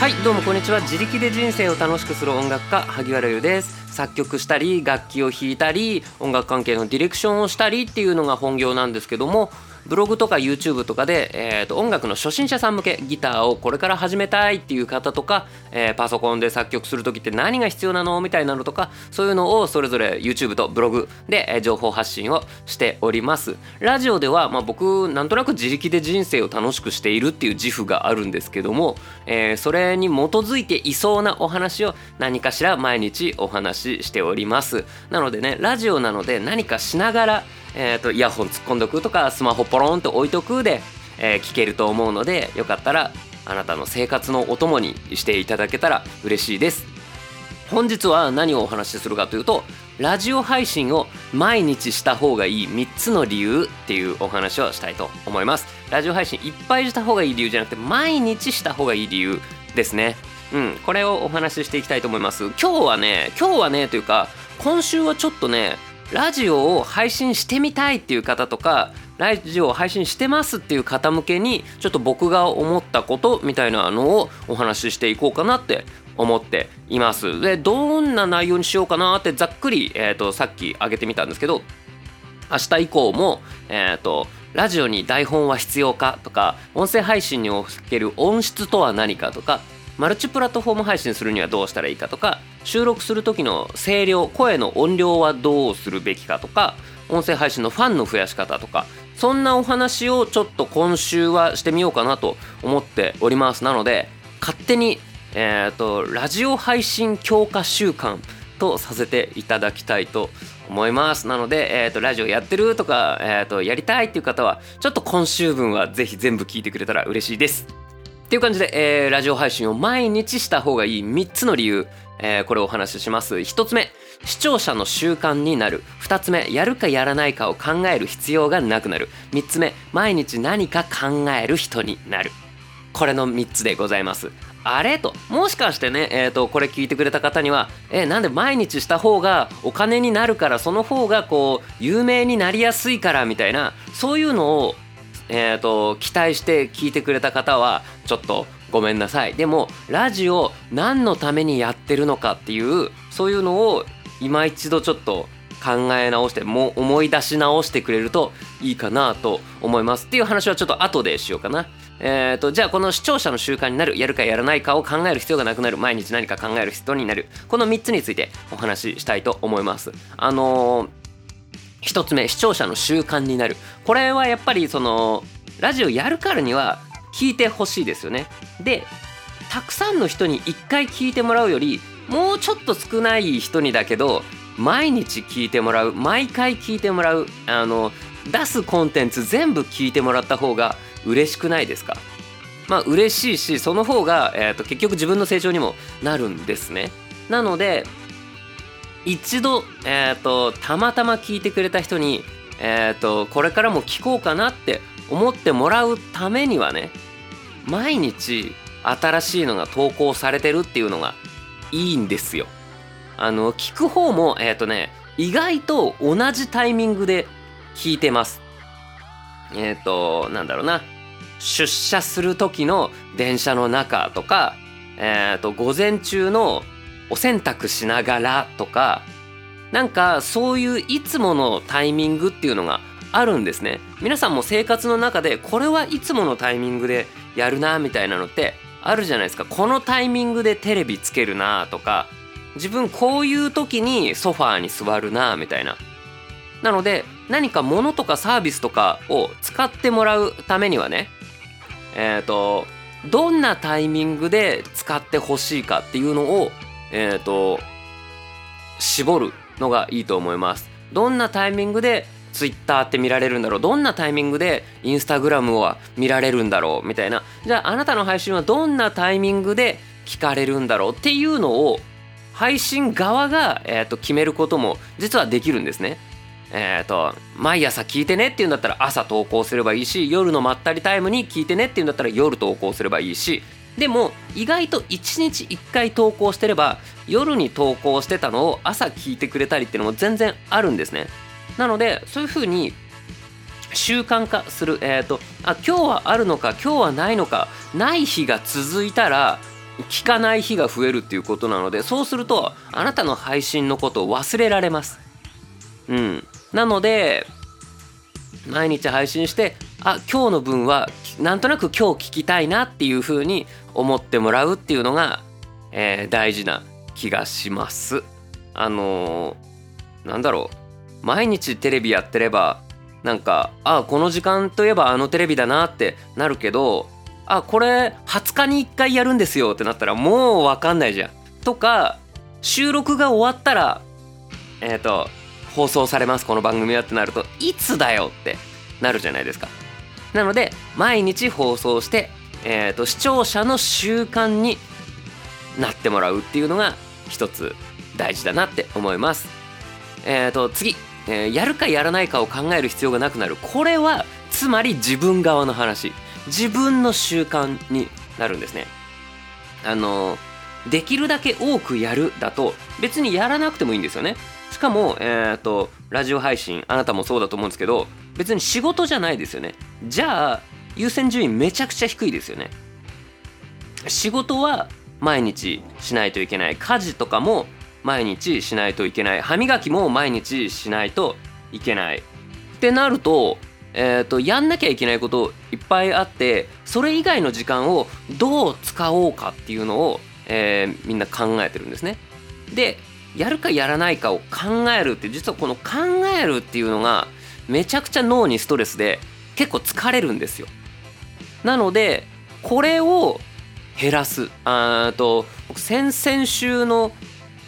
はいどうもこんにちは。自力で人生を楽しくする音楽家萩原優です。作曲したり楽器を弾いたり音楽関係のディレクションをしたりっていうのが本業なんですけどもブログとか YouTube とかで、えー、と音楽の初心者さん向けギターをこれから始めたいっていう方とか、えー、パソコンで作曲する時って何が必要なのみたいなのとかそういうのをそれぞれ YouTube とブログで、え、情報発信をしております。ラジオでは、まあ、僕なんとなく自力で人生を楽しくしているっていう自負があるんですけども、えー、それに基づいていそうなお話を何かしら毎日お話ししております。なのでねラジオなので何かしながらえーと、イヤホン突っ込んどくとかスマホポロンと置いとくで、えー、聞けると思うのでよかったらあなたの生活のお供にしていただけたら嬉しいです。本日は何をお話しするかというとラジオ配信を毎日した方がいい3つの理由っていうお話をしたいと思います。ラジオ配信いっぱいした方がいい理由じゃなくて毎日した方がいい理由ですね。うんこれをお話ししていきたいと思います。今日はね今日はねというか今週はちょっとねラジオを配信してみたいっていう方とかラジオを配信してますっていう方向けにちょっと僕が思ったことみたいなのをお話ししていこうかなって思っています。でどんな内容にしようかなってざっくり、えーと、さっき挙げてみたんですけど明日以降も、えーとラジオに台本は必要かとか音声配信における音質とは何かとかマルチプラットフォーム配信するにはどうしたらいいかとか収録する時の声量声の音量はどうするべきかとか音声配信のファンの増やし方とかそんなお話をちょっと今週はしてみようかなと思っております。なので勝手にえっ、ー、とラジオ配信強化週間とさせていただきたいと思います。なので、えーと、ラジオやってるとか、えーとやりたいっていう方はちょっと今週分はぜひ全部聞いてくれたら嬉しいです。っていう感じで、えー、ラジオ配信を毎日した方がいい3つの理由、えー、これをお話しします。1つ目、視聴者の習慣になる。2つ目、やるかやらないかを考える必要がなくなる。3つ目、毎日何か考える人になる。これの3つでございます。あれ？ともしかしてね、えーと、これ聞いてくれた方にはえなんで毎日した方がお金になるからその方がこう有名になりやすいからみたいなそういうのをえーと、期待して聞いてくれた方はちょっとごめんなさいでもラジオ何のためにやってるのかっていうそういうのを今一度ちょっと考え直してもう思い出し直してくれるといいかなと思いますっていう話はちょっと後でしようかな。えーと、じゃあこの視聴者の習慣になるやるかやらないかを考える必要がなくなる毎日何か考える人になるこの3つについてお話ししたいと思います。あのー1つ目視聴者の習慣になる。これはやっぱりそのラジオやるからには聞いてほしいですよね。でたくさんの人に1回聞いてもらうよりもうちょっと少ない人にだけど毎日聞いてもらう毎回聞いてもらうあの出すコンテンツ全部聞いてもらった方が嬉しくないですか？まあ嬉しいしその方が、えー、と結局自分の成長にもなるんですね。なので一度、えーと、たまたま聞いてくれた人に、えーと、これからも聞こうかなって思ってもらうためにはね毎日新しいのが投稿されてるっていうのがいいんですよ。あの聞く方もえっ、ー、とね意外と同じタイミングで聞いてます。えっ、ー、となんだろうな出社する時の電車の中とか、えっ、ー、と午前中のお洗濯しながらとかなんかそういういつものタイミングっていうのがあるんですね。皆さんも生活の中でこれはいつものタイミングでやるなみたいなのってあるじゃないですか。このタイミングでテレビつけるなとか自分こういう時にソファーに座るなみたいな。なので何か物とかサービスとかを使ってもらうためにはねえっ、ー、とどんなタイミングで使ってほしいかっていうのをえっ、ー、と絞るのがいいと思います。どんなタイミングでツイッターって見られるんだろう？どんなタイミングでインスタグラムは見られるんだろう？みたいな。じゃああなたの配信はどんなタイミングで聞かれるんだろう？っていうのを配信側が、えー、と決めることも実はできるんですね。えーと、毎朝聞いてねっていうんだったら朝投稿すればいいし夜のまったりタイムに聞いてねっていうんだったら夜投稿すればいいしでも意外と1日1回投稿してれば夜に投稿してたのを朝聞いてくれたりっていうのも全然あるんですね。なのでそういうふうに習慣化するえっ、ー、とあ今日はあるのか今日はないのかない日が続いたら聞かない日が増えるっていうことなのでそうするとあなたの配信のことを忘れられます。うん。なので毎日配信してあ今日の分はなんとなく今日聞きたいなっていう風に思ってもらうっていうのが、えー、大事な気がしますあのー、なんだろう毎日テレビやってればなんかあこの時間といえばあのテレビだなってなるけどあこれ20日に1回やるんですよってなったらもう分かんないじゃん。とか収録が終わったらえっ、ー、と放送されますこの番組はってなるといつだよってなるじゃないですか。なので毎日放送して、えーと、視聴者の習慣になってもらうっていうのが一つ大事だなって思います。えーと次。えー、やるかやらないかを考える必要がなくなる。これはつまり自分側の話。自分の習慣になるんですね。あのできるだけ多くやるだと別にやらなくてもいいんですよね。しかも、えーと、とラジオ配信あなたもそうだと思うんですけど別に仕事じゃないですよね。じゃあ優先順位めちゃくちゃ低いですよね仕事は毎日しないといけない家事とかも毎日しないといけない歯磨きも毎日しないといけないってなると,、えーと、やんなきゃいけないこといっぱいあってそれ以外の時間をどう使おうかっていうのを、えー、みんな考えてるんですね。でやるかやらないかを考えるって実はこの考えるっていうのがめちゃくちゃ脳にストレスで結構疲れるんですよ。なのでこれを減らす。あと先々週の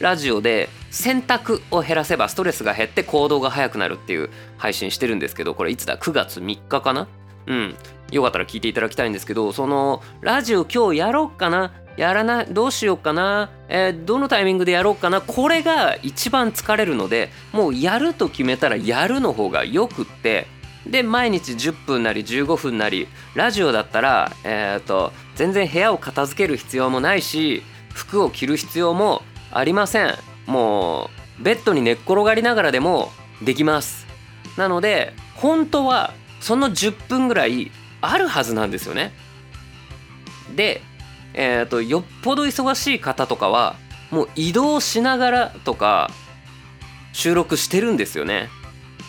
ラジオで選択を減らせばストレスが減って行動が早くなるっていう配信してるんですけどこれいつだ？9月3日かな？うん。よかったら聞いていただきたいんですけどそのラジオ今日やろうかな？やらないどうしようかな、えー、どのタイミングでやろうかな？これが一番疲れるのでもうやると決めたらやるの方がよくってで毎日10分なり15分なりラジオだったら、えーと全然部屋を片付ける必要もないし服を着る必要もありません。もうベッドに寝っ転がりながらでもできます。なので本当はその10分ぐらいあるはずなんですよね。でえっ、ー、とよっぽど忙しい方とかはもう移動しながらとか収録してるんですよね。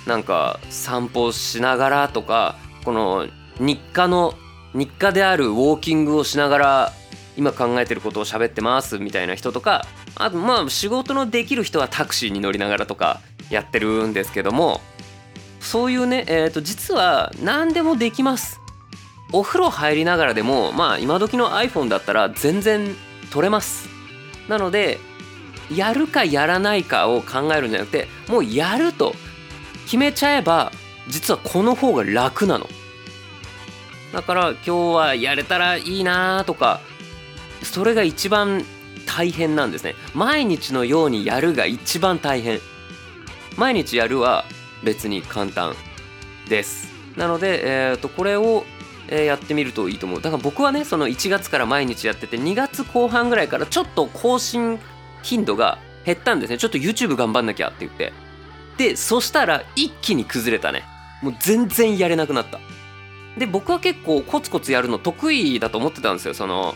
なんか散歩しながらとかこの日課の日課であるウォーキングをしながら今考えてることを喋ってますみたいな人とかあとまあ仕事のできる人はタクシーに乗りながらとかやってるんですけどもそういうね、えー、と実は何でもできます。お風呂入りながらでもまあ今時の iPhone だったら全然撮れます。なのでやるかやらないかを考えるんじゃなくてもうやると。決めちゃえば実はこの方が楽なの。だから今日はやれたらいいなとかそれが一番大変なんですね。毎日のようにやるが一番大変。毎日やるは別に簡単です。なので、えー、とこれを、えやってみるといいと思う。だから僕はねその1月から毎日やってて2月後半ぐらいからちょっと更新頻度が減ったんですね。ちょっと YouTube 頑張んなきゃって言って。でそしたら一気に崩れたね。もう全然やれなくなった。で僕は結構コツコツやるの得意だと思ってたんですよ。その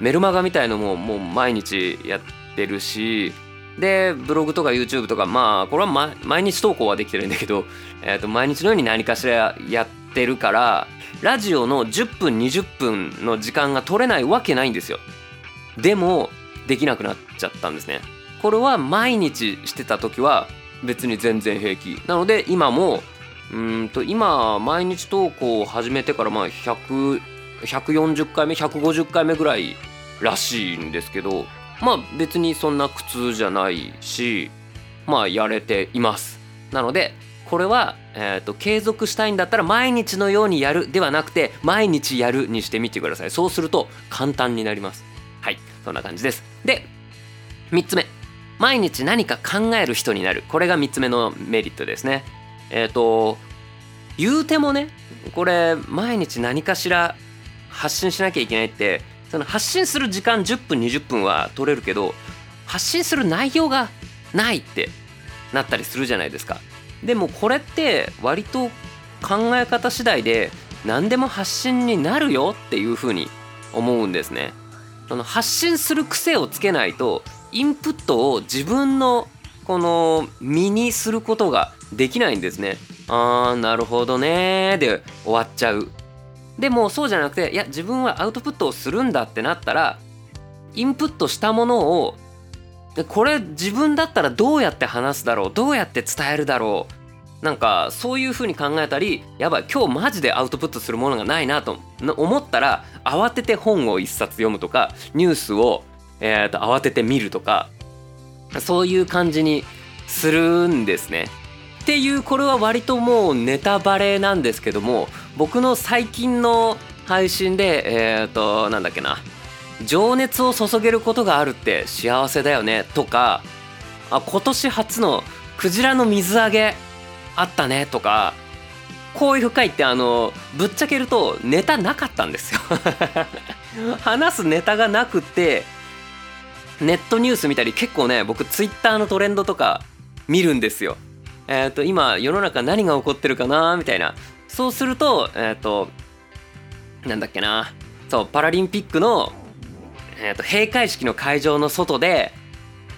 メルマガみたいのももう毎日やってるし。でブログとか YouTube とかまあこれは、毎日投稿はできてるんだけど、えー、と毎日のように何かしらやってるからラジオの10分20分の時間が取れないわけないんですよ。でもできなくなっちゃったんですね。これは毎日してた時は別に全然平気。なので今もうんと今毎日投稿を始めてからまあ100 140回目150回目ぐらいらしいんですけどまあ別にそんな苦痛じゃないしまあやれています。なのでこれは、えーと、継続したいんだったら毎日のようにやるではなくて毎日やるにしてみてください。そうすると簡単になります。はい。そんな感じです。で3つ目。毎日何か考える人になる。これが3つ目のメリットですね。えっ、ー、と言うてもねこれ毎日何かしら発信しなきゃいけないってその発信する時間10分20分は取れるけど発信する内容がないってなったりするじゃないですか。でもこれって割と考え方次第で何でも発信になるよっていうふうに思うんですね。その発信する癖をつけないとインプットを自分のこの身にすることができないんですね。あーなるほどねで終わっちゃう。でもそうじゃなくていや自分はアウトプットをするんだってなったらインプットしたものをこれ自分だったらどうやって話すだろう？どうやって伝えるだろう？なんかそういう風に考えたりやばい今日マジでアウトプットするものがないなと思ったら慌てて本を一冊読むとかニュースを、えー、と慌てて見るとかそういう感じにするんですね。っていうこれは割ともうネタバレなんですけども僕の最近の配信でえっ、ー、となんだっけな情熱を注げることがあるって幸せだよねとかあ今年初のクジラの水揚げあったねとかこういう回ってあのぶっちゃけるとネタなかったんですよ 話すネタがなくてネットニュース見たり結構ね僕ツイッターのトレンドとか見るんですよ。えっ、ー、と今世の中何が起こってるかなみたいな。そうするとえっ、ー、となんだっけな。そうパラリンピックの、えーと、閉会式の会場の外で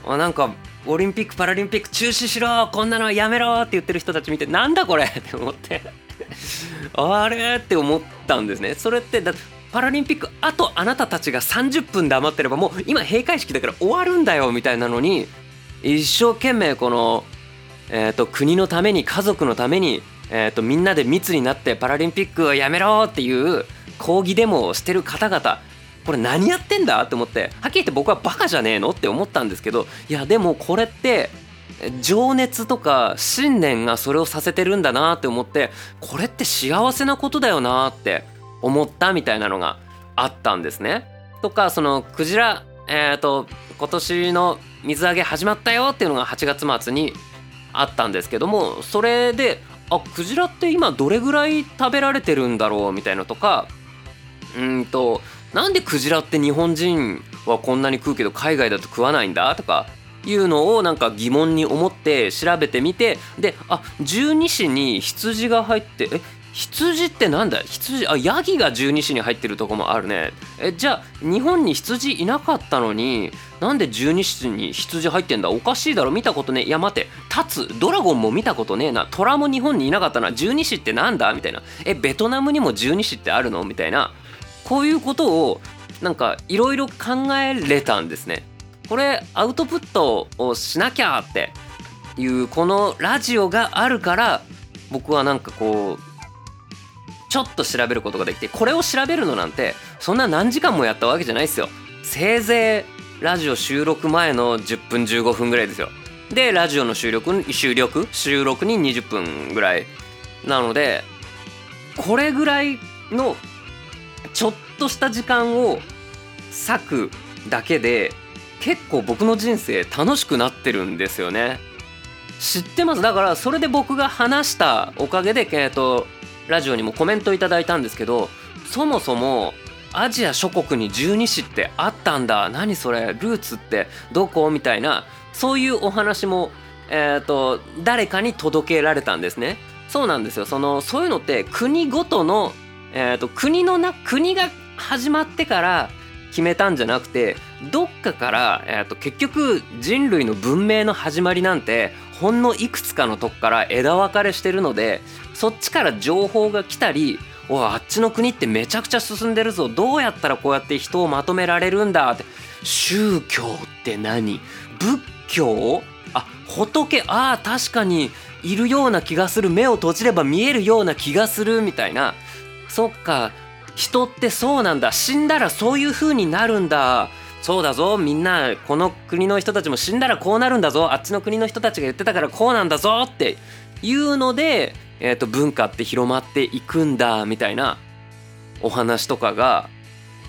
あなんかオリンピック・パラリンピック中止しろこんなのやめろって言ってる人たち見てなんだこれって思って。あれ？って思ったんですね。それってだパラリンピックあとあなたたちが30分黙ってればもう今閉会式だから終わるんだよみたいなのに一生懸命このえーと、国のために家族のために、えーと、みんなで密になってパラリンピックをやめろっていう抗議デモをしてる方々これ何やってんだって思ってはっきり言って僕はバカじゃねえのって思ったんですけどいやでもこれって情熱とか信念がそれをさせてるんだなって思ってこれって幸せなことだよなって思ったみたいなのがあったんですね。とかそのクジラえ、ー、と今年の水揚げ始まったよっていうのが8月末にあったんですけどもそれであクジラって今どれぐらい食べられてるんだろうみたいなとかうんとなんでクジラって日本人はこんなに食うけど海外だと食わないんだとかいうのをなんか疑問に思って調べてみてであ十二支に羊が入ってえ羊ってなんだ？羊あヤギが十二支に入ってるとこもあるね。えじゃあ日本に羊いなかったのになんで十二支に羊入ってんだ？おかしいだろ。見たことね。いや待て。立つ。ドラゴンも見たことねえな。虎も日本にいなかったな。十二支ってなんだ？みたいな。えベトナムにも十二支ってあるの？みたいな。こういうことをなんかいろいろ考えれたんですね。これアウトプットをしなきゃっていうこのラジオがあるから僕はなんかこうちょっと調べることができてこれを調べるのなんてそんな何時間もやったわけじゃないですよ。せいぜいラジオ収録前の10分15分ぐらいですよ。でラジオの収録収録？収録に20分ぐらいなのでこれぐらいのちょっとした時間を割くだけで結構僕の人生楽しくなってるんですよね。知ってます？だからそれで僕が話したおかげで、えっと、ラジオにもコメントいただいたんですけどそもそもアジア諸国に十二支ってあったんだ。何それ？ルーツって？どこ？みたいなそういうお話も、えーと、誰かに届けられたんですね。そうなんですよ。そのそういうのって国ごとの、えーと、国のな国が始まってから決めたんじゃなくてどっかから、えーと結局人類の文明の始まりなんてほんのいくつかのとこから枝分かれしてるのでそっちから情報が来たりおあっちの国ってめちゃくちゃ進んでるぞ。どうやったらこうやって人をまとめられるんだって。宗教って何？仏教？あ仏？ああ確かにいるような気がする。目を閉じれば見えるような気がする。みたいな。そっか。人ってそうなんだ。死んだらそういう風になるんだ。そうだぞ。みんなこの国の人たちも死んだらこうなるんだぞ。あっちの国の人たちが言ってたからこうなんだぞ。っていうので、えー、と文化って広まっていくんだみたいなお話とかが、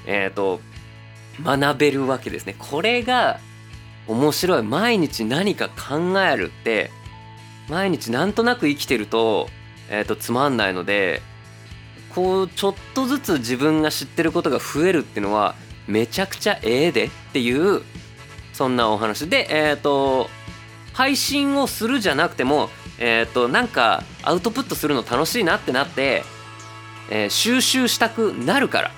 えー、と学べるわけですね。これが面白い毎日何か考えるって毎日なんとなく生きてると,、えー、とつまんないのでこうちょっとずつ自分が知ってることが増えるっていうのはめちゃくちゃええでっていうそんなお話でえっ、ー、と配信をするじゃなくてもえっ、ー、となんかアウトプットするの楽しいなってなって、えー、収集したくなるから。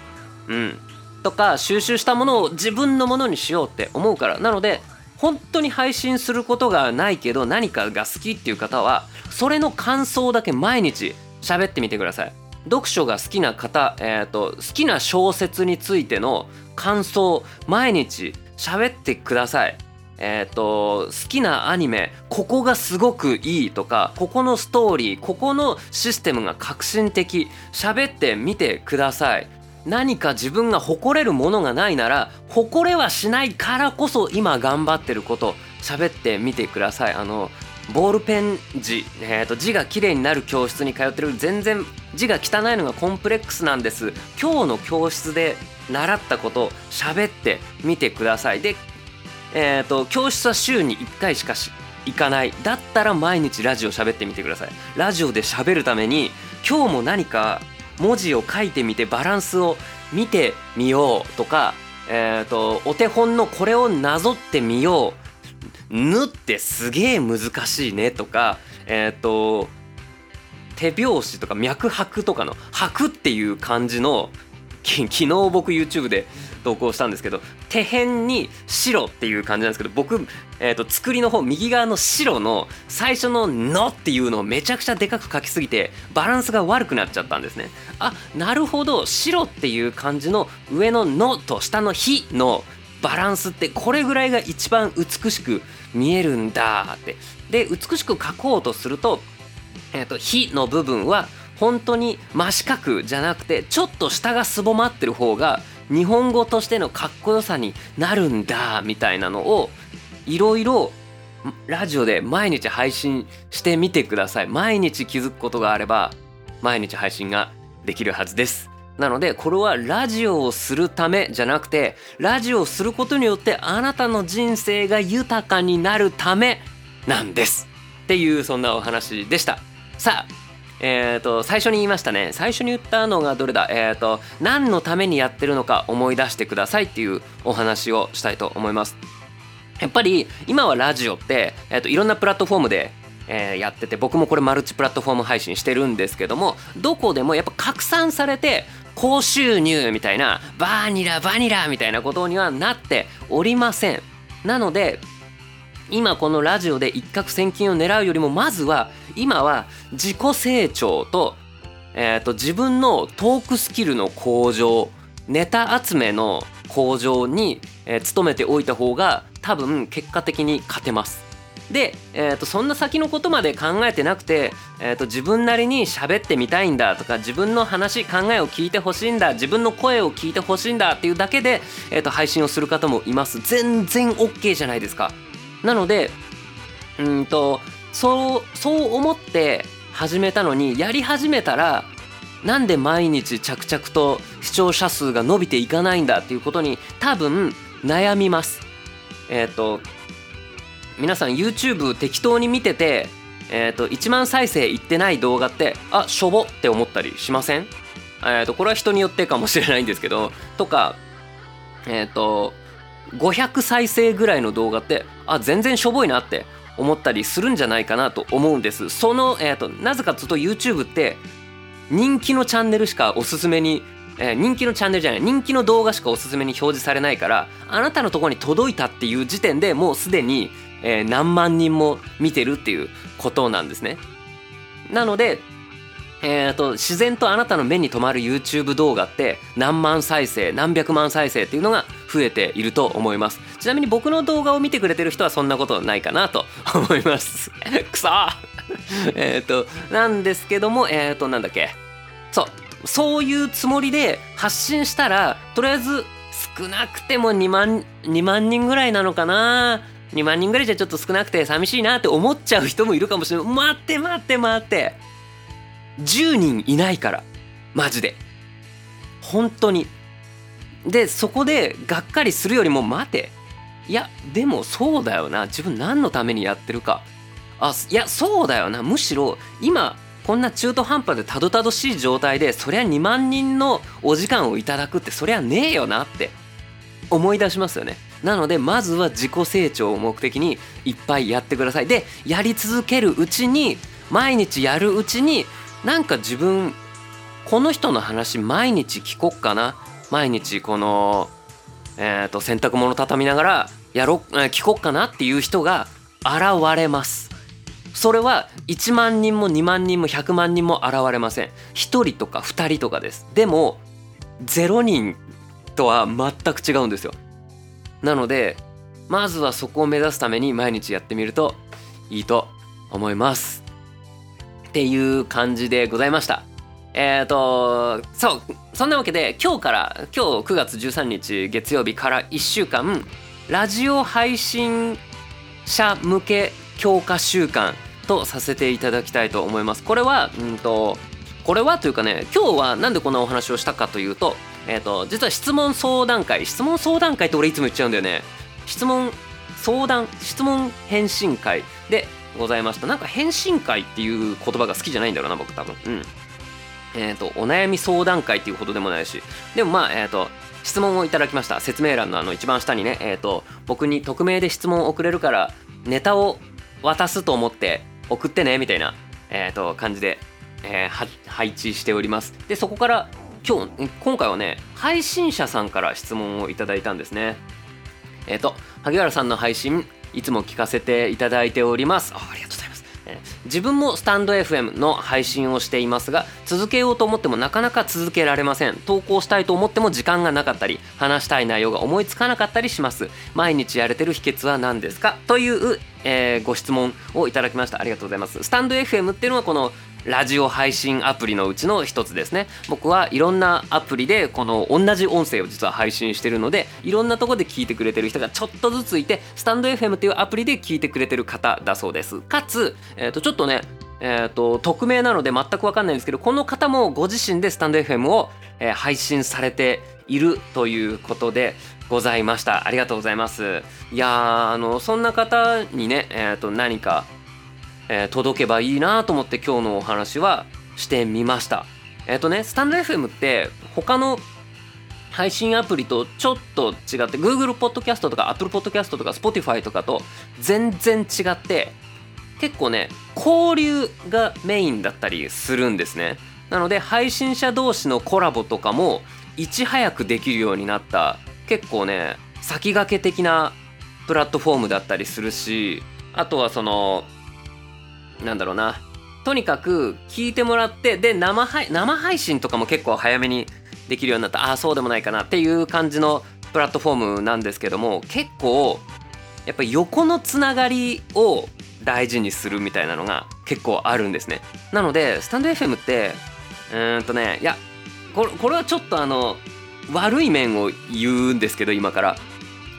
うん。とか収集したものを自分のものにしようって思うから。なので本当に配信することがないけど何かが好きっていう方はそれの感想だけ毎日喋ってみてください。読書が好きな方、えーと、好きな小説についての感想毎日喋ってください。えっ、ー、と好きなアニメここがすごくいいとかここのストーリーここのシステムが革新的喋ってみてください。何か自分が誇れるものがないなら誇れはしないからこそ今頑張ってること喋ってみてください。あのボールペン字、えーと、字が綺麗になる教室に通ってる全然字が汚いのがコンプレックスなんです。今日の教室で習ったこと喋ってみてください。で、えーと、教室は週に1回しかし行かない。だったら毎日ラジオ喋ってみてください。ラジオで喋るために今日も何か文字を書いてみてバランスを見てみようとか、えーと、お手本のこれをなぞってみよう「ぬ」ってすげえ難しいねとかえっ、ー、と手拍子とか脈拍とかの「拍」っていう感じの 昨日僕 YouTube で投稿したんですけど手辺に白っていう感じなんですけど僕、えーと、作りの方右側の白の最初の「の」っていうのをめちゃくちゃでかく書きすぎてバランスが悪くなっちゃったんですね。あなるほど白っていう感じの上の「の」と下の「ひ」のバランスってこれぐらいが一番美しく見えるんだって。で美しく書こうとすると「えーと、ひ」の部分は本当に真四角じゃなくてちょっと下がすぼまってる方が日本語としてのかっこよさになるんだみたいなのをいろいろラジオで毎日配信してみてください。毎日気づくことがあれば毎日配信ができるはずです。なのでこれはラジオをするためじゃなくてラジオをすることによってあなたの人生が豊かになるためなんです。っていうそんなお話でした。さあえーと、最初に言いましたね。最初に言ったのがどれだ？え、ー、と何のためにやってるのか思い出してくださいっていうお話をしたいと思います。やっぱり今はラジオって、えーと、いろんなプラットフォームでえー、やってて僕もこれマルチプラットフォーム配信してるんですけどもどこでもやっぱ拡散されて高収入みたいなバニラバニラみたいなことにはなっておりません。なので今このラジオで一攫千金を狙うよりもまずは今は自己成長と,、えーと、自分のトークスキルの向上ネタ集めの向上に、えー、努めておいた方が多分結果的に勝てます。で、えーと、そんな先のことまで考えてなくて、えーと、自分なりに喋ってみたいんだとか自分の話考えを聞いてほしいんだ自分の声を聞いてほしいんだっていうだけで、えーと配信をする方もいます全然 OK じゃないですか。なのでうんとそうそう思って始めたのにやり始めたらなんで毎日着々と視聴者数が伸びていかないんだっていうことに多分悩みます。えっ、ー、と皆さん YouTube 適当に見てて、えーと、1万再生いってない動画ってあしょぼって思ったりしません？えーとこれは人によってかもしれないんですけどとかえっ、ー、と500再生ぐらいの動画ってあ全然しょぼいなって思ったりするんじゃないかなと思うんです。その、えーと、なぜかというと YouTube って人気のチャンネルしかおすすめに、えー、人気のチャンネルじゃない人気の動画しかおすすめに表示されないからあなたのところに届いたっていう時点でもうすでに、えー、何万人も見てるっていうことなんですね。なのでえーと、自然とあなたの目に留まる YouTube 動画って何万再生何百万再生っていうのが増えていると思います。ちなみに僕の動画を見てくれてる人はそんなことないかなと 思います。くそ えっとなんですけどもえっ、ー、となんだっけ？そうそういうつもりで発信したらとりあえず少なくても2万 ,2 万人ぐらいなのかな？2万人ぐらいじゃちょっと少なくて寂しいなって思っちゃう人もいるかもしれない。待って待って待って。10人いないからマジで。本当に。でそこでがっかりするよりも待て。いやでもそうだよな。自分何のためにやってるか。あいやそうだよな。むしろ今こんな中途半端でたどたどしい状態でそりゃ2万人のお時間をいただくってそりゃねえよなって思い出しますよね。なのでまずは自己成長を目的にいっぱいやってください。でやり続けるうちに毎日やるうちになんか自分この人の話毎日聞こっかな？毎日この、えー、と洗濯物畳みながらやろ聞こっかなっていう人が現れます。それは1万人も2万人も100万人も現れません。1人とか2人とかです。でも0人とは全く違うんですよ。なのでまずはそこを目指すために毎日やってみるといいと思います。っていう感じでございました。えっ、ー、とそうそんなわけで今日から今日9月13日月曜日から1週間ラジオ配信者向け強化週間とさせていただきたいと思います。これはうんとこれはというかね今日は何でこんなお話をしたかというと,、えーと、実は質問相談会質問相談会って俺いつも言っちゃうんだよね。質問相談質問返信会。でございました。なんか返信会っていう言葉が好きじゃないんだろうな僕多分。うん。えっ、ー、とお悩み相談会っていうほどでもないし。でもまあえっ、ー、と質問をいただきました。説明欄のあの一番下にねえっ、ー、と僕に匿名で質問を送れるからネタを渡すと思って送ってねみたいな、えー、と感じで、え、配置しております。でそこから今日今回はね配信者さんから質問をいただいたんですね。えっ、と萩原さんの配信いつも聞かせていただいております。ありがとうございます。自分もスタンド FM の配信をしていますが続けようと思ってもなかなか続けられません。投稿したいと思っても時間がなかったり話したい内容が思いつかなかったりします。毎日やれてる秘訣は何ですか？という、えー、ご質問をいただきました。ありがとうございます。スタンド FM っていうのはこのラジオ配信アプリのうちの一つですね。僕はいろんなアプリでこの同じ音声を実は配信してるのでいろんなとこで聞いてくれてる人がちょっとずついてスタンド FM っていうアプリで聞いてくれてる方だそうです。かつ、えー、とちょっとねえーと、匿名なので全く分かんないんですけどこの方もご自身でスタンド FM を、えー、配信されているということでございました。ありがとうございます。いやあのそんな方にね、えーと何かえー、届けばいいなと思って今日のお話はしてみました。えっ、ー、とねスタンド FM って他の配信アプリとちょっと違って Google Podcast とか Apple Podcast とか Spotify とかと全然違って結構ね交流がメインだったりするんですね。なので配信者同士のコラボとかもいち早くできるようになった結構ね先駆け的なプラットフォームだったりするしあとはそのなんだろうな。とにかく聞いてもらってで生配生配信とかも結構早めにできるようになった。ああそうでもないかなっていう感じのプラットフォームなんですけども結構やっぱ横のつながりを大事にするみたいなのが結構あるんですね。なのでスタンド FM ってうんとねいやこれこれはちょっとあの悪い面を言うんですけど今から。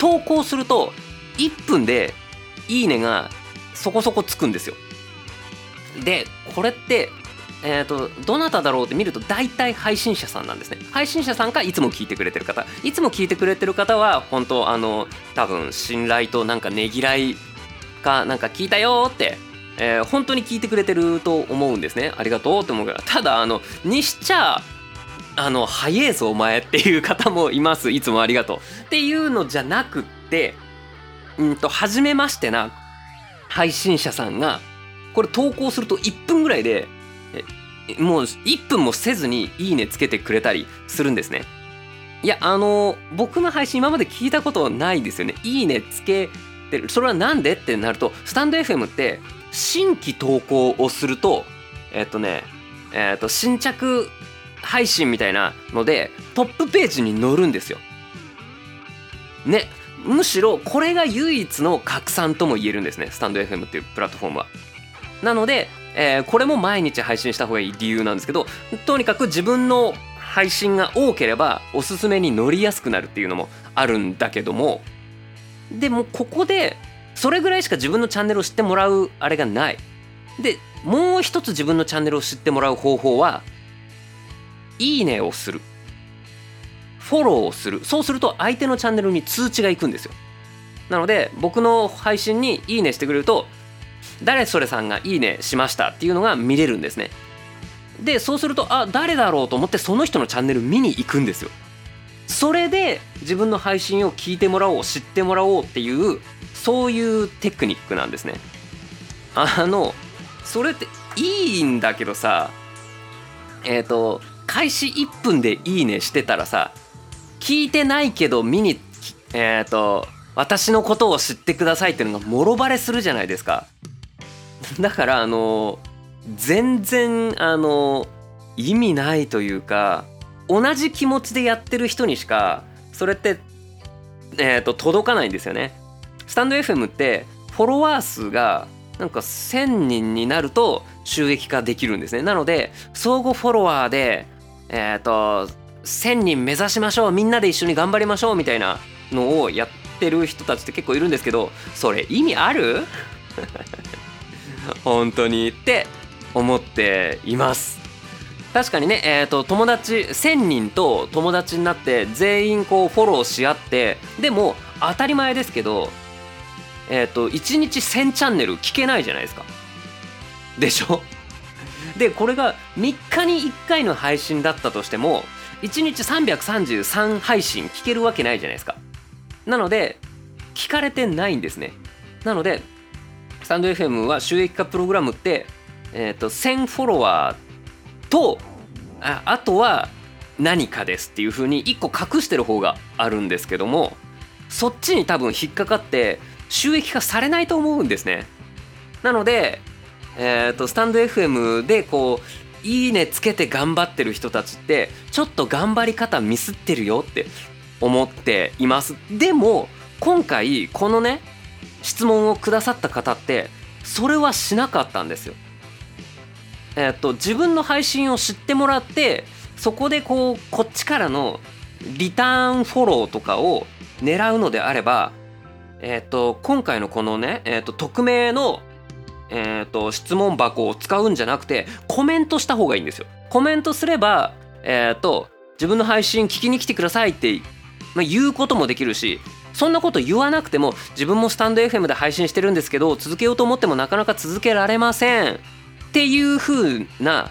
投稿すると1分で「いいね」がそこそこつくんですよ。でこれってえーと、どなただろうって見ると大体配信者さんなんですね。配信者さんかいつも聞いてくれてる方。いつも聞いてくれてる方は本当あの多分信頼となんかねぎらいかなんか聞いたよって、えー、本当に聞いてくれてると思うんですね。ありがとうって思うから。ただあのにしちゃあの早えぞお前っていう方もいます。いつもありがとう。っていうのじゃなくってうんと初めましてな配信者さんがこれ投稿すると1分ぐらいでもう1分もせずに「いいね」つけてくれたりするんですね。いやあの僕の配信今まで聞いたことないですよね。いいねつけてるそれは何でってなるとスタンド FM って新規投稿をするとえっとねえっと新着配信みたいなのでトップページに載るんですよ。ねむしろこれが唯一の拡散とも言えるんですねスタンド FM っていうプラットフォームは。なので、えー、これも毎日配信した方がいい理由なんですけどとにかく自分の配信が多ければおすすめに乗りやすくなるっていうのもあるんだけどもでもここでそれぐらいしか自分のチャンネルを知ってもらうあれがない。でもう一つ自分のチャンネルを知ってもらう方法はいいねをする。フォローをする。そうすると相手のチャンネルに通知がいくんですよ。なので僕の配信にいいねしてくれると誰それさんがいいねしましたっていうのが見れるんですね。でそうするとあ誰だろうと思ってその人のチャンネル見に行くんですよ。それで自分の配信を聞いてもらおう知ってもらおうっていうそういうテクニックなんですね。あのそれっていいんだけどさえっ、ー、と開始1分でいいねしてたらさ聞いてないけど見にえっ、ー、と私のことを知ってくださいっていうのがもろバレするじゃないですか。だからあの全然あの意味ないというか同じ気持ちでやってる人にしかそれってえーと、届かないんですよね。スタンド FM ってフォロワー数がなんか1,000人になると収益化できるんですね。なので相互フォロワーでえっ、ー、と1,000人目指しましょうみんなで一緒に頑張りましょうみたいなのをやってる人たちって結構いるんですけどそれ意味ある？本当にって思っています。確かにね、えーと、友達1,000人と友達になって全員こうフォローし合ってでも当たり前ですけど、えーと、1日1,000チャンネル聞けないじゃないですか。でしょ？でこれが3日に1回の配信だったとしても1日333配信聞けるわけないじゃないですか。なので聞かれてないんですね。なのでスタンド FM は収益化プログラムって、えーと1000フォロワーとああとは何かですっていう風に1個隠してる方があるんですけどもそっちに多分引っかかって収益化されないと思うんですね。なので、えーと、スタンド FM でこういいねつけて頑張ってる人たちってちょっと頑張り方ミスってるよって思っています。でも今回このね質問をくださった方ってそれはしなかったんですよ。え、っと自分の配信を知ってもらってそこでこうこっちからのリターンフォローとかを狙うのであれば、え、っと今回のこのね、え、っと匿名の、え、っと質問箱を使うんじゃなくてコメントした方がいいんですよ。コメントすれば、えっと自分の配信聞きに来てくださいって、まあ、言うこともできるしそんなこと言わなくても自分もスタンド FM で配信してるんですけど続けようと思ってもなかなか続けられません。っていう風な、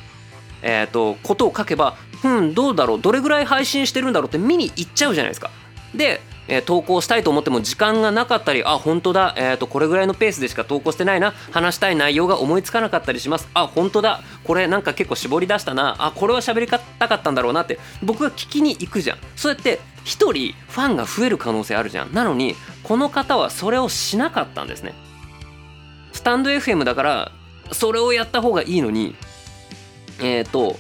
えーと、ことを書けばうんどうだろうどれぐらい配信してるんだろうって見に行っちゃうじゃないですか。で、えー、投稿したいと思っても時間がなかったりあ本当だ、えーと、これぐらいのペースでしか投稿してないな話したい内容が思いつかなかったりします。あ本当だこれなんか結構絞り出したなあこれは喋りたかったんだろうなって僕が聞きに行くじゃん。そうやって1人ファンが増える可能性あるじゃん。なのにこの方はそれをしなかったんですね。スタンド FM だからそれをやった方がいいのにえっ、ー、と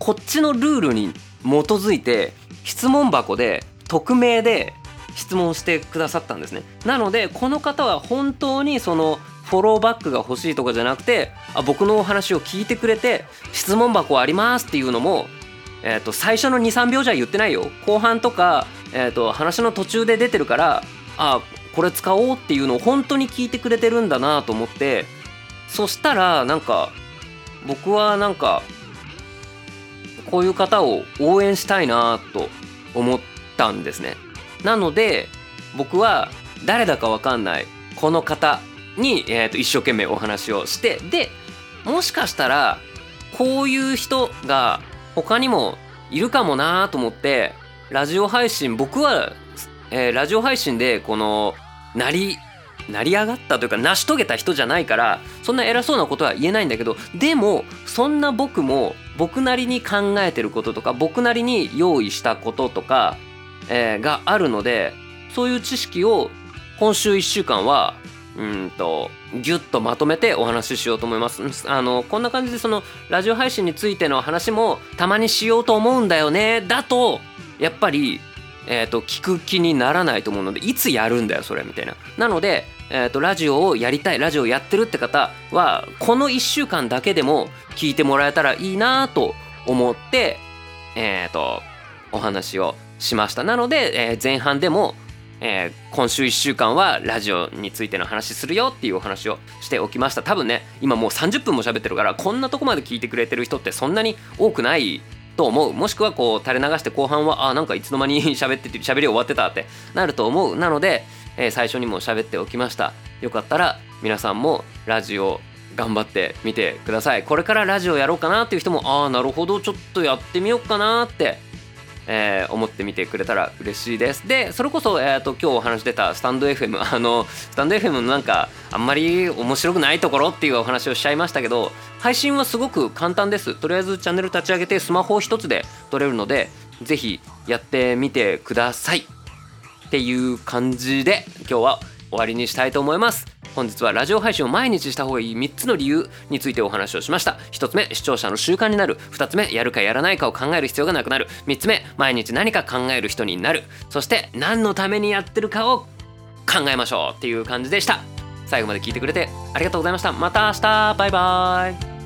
こっちのルールに基づいて質問箱で匿名で質問してくださったんですね。なのでこの方は本当にそのフォローバックが欲しいとかじゃなくてあ僕のお話を聞いてくれて質問箱ありますっていうのも、えー、と最初の23秒じゃ言ってないよ。後半とか、えー、と話の途中で出てるからあこれ使おうっていうのを本当に聞いてくれてるんだなと思って。そしたらなんか僕はなんかこういう方を応援したいなと思ったんですね。なので僕は誰だかわかんないこの方に、えー、と一生懸命お話をしてでもしかしたらこういう人が他にもいるかもなと思ってラジオ配信僕は、えー、ラジオ配信でこのなり成り上がったというか成し遂げた人じゃないからそんな偉そうなことは言えないんだけどでもそんな僕も僕なりに考えてることとか僕なりに用意したこととか、えー、があるのでそういう知識を今週1週間はうんとギュッとまとめてお話ししようと思います。あのこんな感じでそのラジオ配信についての話もたまにしようと思うんだよねだとやっぱりえーと、聞く気にならないと思うのでいつやるんだよそれみたいな。なのでえーと、ラジオをやりたいラジオやってるって方はこの1週間だけでも聞いてもらえたらいいなと思ってえっ、ー、とお話をしました。なので、えー、前半でも、えー、今週1週間はラジオについての話するよっていうお話をしておきました。多分ね今もう30分も喋ってるからこんなとこまで聞いてくれてる人ってそんなに多くないと思う。もしくはこう垂れ流して後半はあなんかいつの間に喋って喋り終わってたってなると思う。なのでえー、最初にも喋っておきました。よかったら皆さんもラジオ頑張ってみてください。これからラジオやろうかなっていう人もああなるほどちょっとやってみようかなってえー、思ってみてくれたら嬉しいです。でそれこそ、えーと、今日お話出たスタンド FM あのスタンド FM のなんかあんまり面白くないところっていうお話をしちゃいましたけど配信はすごく簡単です。とりあえずチャンネル立ち上げてスマホ一つで撮れるので是非やってみてください。っていう感じで今日は終わりにしたいと思います。本日はラジオ配信を毎日した方がいい3つの理由についてお話をしました。1つ目視聴者の習慣になる。2つ目やるかやらないかを考える必要がなくなる。3つ目毎日何か考える人になる。そして何のためにやってるかを考えましょう。っていう感じでした。最後まで聞いてくれてありがとうございました。また明日。バイバーイ。